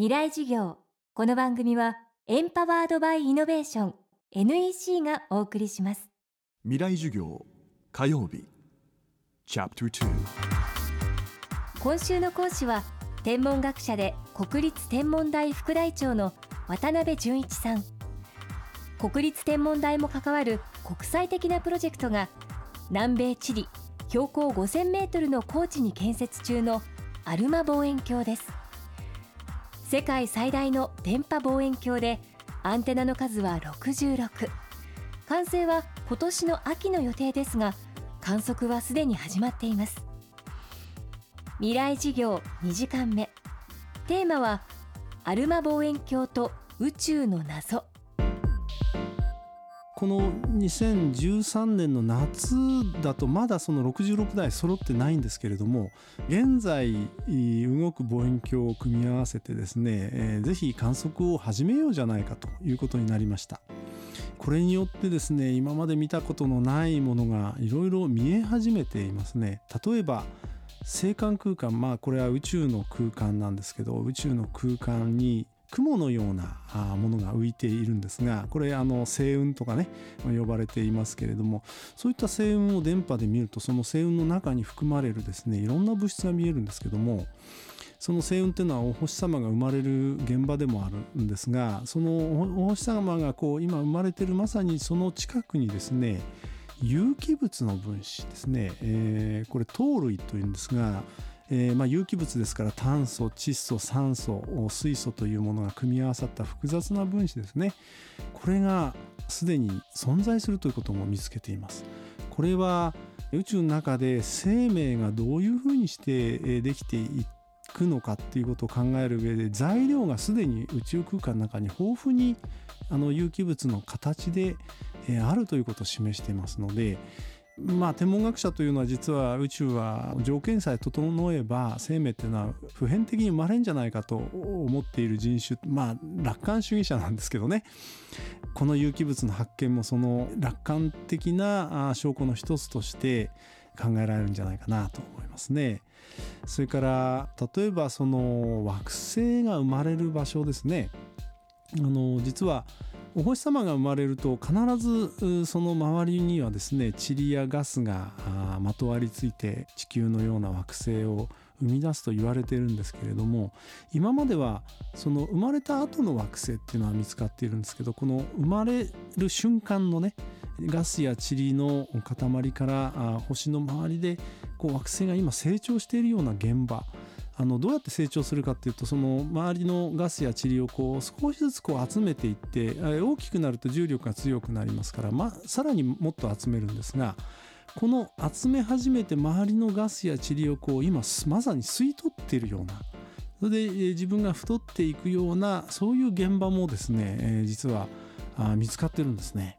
未来事業。この番組はエンパワードバイイノベーション NEC がお送りします。未来授業火曜日。チャプター今週の講師は天文学者で国立天文台副台長の渡辺淳一さん。国立天文台も関わる国際的なプロジェクトが南米チリ標高5000メートルの高地に建設中のアルマ望遠鏡です世界最大の電波望遠鏡でアンテナの数は66完成は今年の秋の予定ですが観測はすでに始まっています。未来事業2時間目。テーマはアルマ望遠鏡と宇宙の謎。この2013年の夏だとまだその66台揃ってないんですけれども現在動く望遠鏡を組み合わせてですね、えー、ぜひ観測を始めようじゃないかということになりました。これによってですね今まで見たことのないものがいろいろ見え始めていますね。例えば星間空間。まあこれは宇宙の空間なんですけど宇宙の空間に雲のようなものが浮いているんですがこれあの星雲とかね呼ばれていますけれどもそういった星雲を電波で見るとその星雲の中に含まれるですねいろんな物質が見えるんですけどもその星雲っていうのはお星様が生まれる現場でもあるんですがそのお星様がこう今生まれてるまさにその近くにですね有機物の分子ですね、えー、これ糖類というんですがえー、まあ、有機物ですから炭素窒素酸素水素というものが組み合わさった複雑な分子ですね。これがすでに存在するということも見つけています。これは宇宙の中で生命がどういうふうにしてできていくのかっていうことを考える上で材料がすでに宇宙空間の中に豊富にあの有機物の形であるということを示していますのでまあ、天文学者というのは実は宇宙は条件さえ整えば生命っていうのは普遍的に生まれんじゃないかと思っている人種まあ楽観主義者なんですけどねこの有機物の発見もその楽観的な証拠の一つとして考えられるんじゃないかなと思いますね。それから例えばその惑星が生まれる場所ですね。あの実はお星様が生まれると必ずその周りにはですね塵やガスがまとわりついて地球のような惑星を生み出すと言われてるんですけれども今まではその生まれた後の惑星っていうのは見つかっているんですけどこの生まれる瞬間のねガスや塵の塊から星の周りでこう惑星が今成長しているような現場あのどうやって成長するかっていうとその周りのガスや塵をこう少しずつこう集めていって大きくなると重力が強くなりますから、ま、さらにもっと集めるんですがこの集め始めて周りのガスや塵をこう今まさに吸い取っているようなそれで自分が太っていくようなそういう現場もですね、実は見つかってるんですね。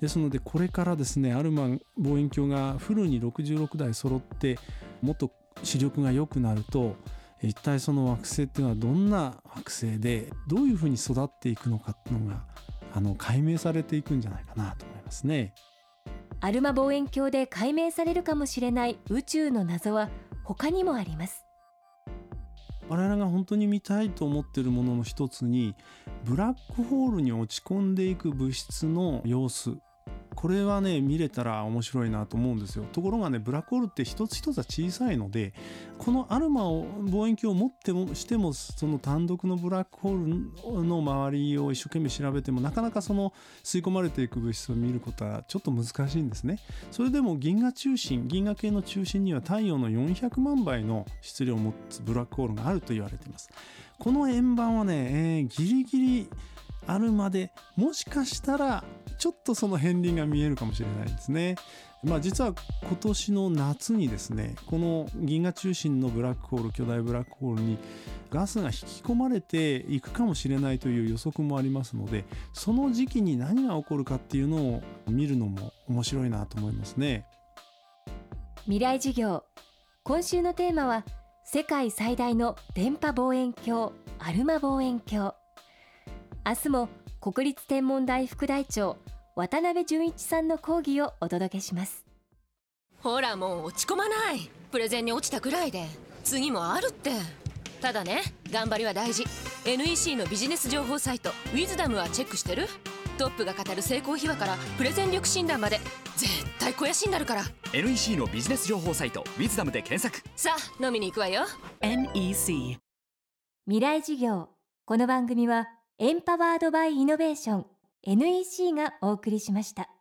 ですのでこれからですねアルマン望遠鏡がフルに66台揃ってもっと視力が良くなると一体その惑星っていうのはどんな惑星でどういうふうに育っていくのかっていうのがあの解明されていくんじゃないかなと思いますね。アルマ望遠鏡で解明されるかもしれない宇宙の謎は他にもあります。我々が本当に見たいと思っているものの一つにブラックホールに落ち込んでいく物質の様子これはね見れたら面白いなと思うんですよ。ところがねブラックホールって一つ一つは小さいのでこのアルマを望遠鏡を持ってもしてもその単独のブラックホールの周りを一生懸命調べてもなかなかその吸い込まれていく物質を見ることはちょっと難しいんですね。それでも銀河中心銀河系の中心には太陽の400万倍の質量を持つブラックホールがあると言われています。この円盤はね、えー、ギリギリあるまでもしかしたらちょっとその片鱗が見えるかもしれないですね。まあ、実は今年の夏にですねこの銀河中心のブラックホール巨大ブラックホールにガスが引き込まれていくかもしれないという予測もありますのでその時期に何が起こるかっていうのを見るのも面白いなと思いますね。未来事業。今週のテーマは世界最大の電波望遠鏡アルマ望遠鏡。明日も国立天文台副台長渡辺淳一さんの講義をお届けします。ほらもう落ち込まない。プレゼンに落ちたくらいで。次もあるって。ただね頑張りは大事。NEC のビジネス情報サイト「ウィズダムはチェックしてる？トップが語る成功秘話からプレゼン力診断まで。絶対肥やしになるから。NEC のビジネス情報サイト「ウィズダムで検索。さあ飲みに行くわよ。NEC 未来授業。この番組はエンパワードバイイノベーション NEC がお送りしました。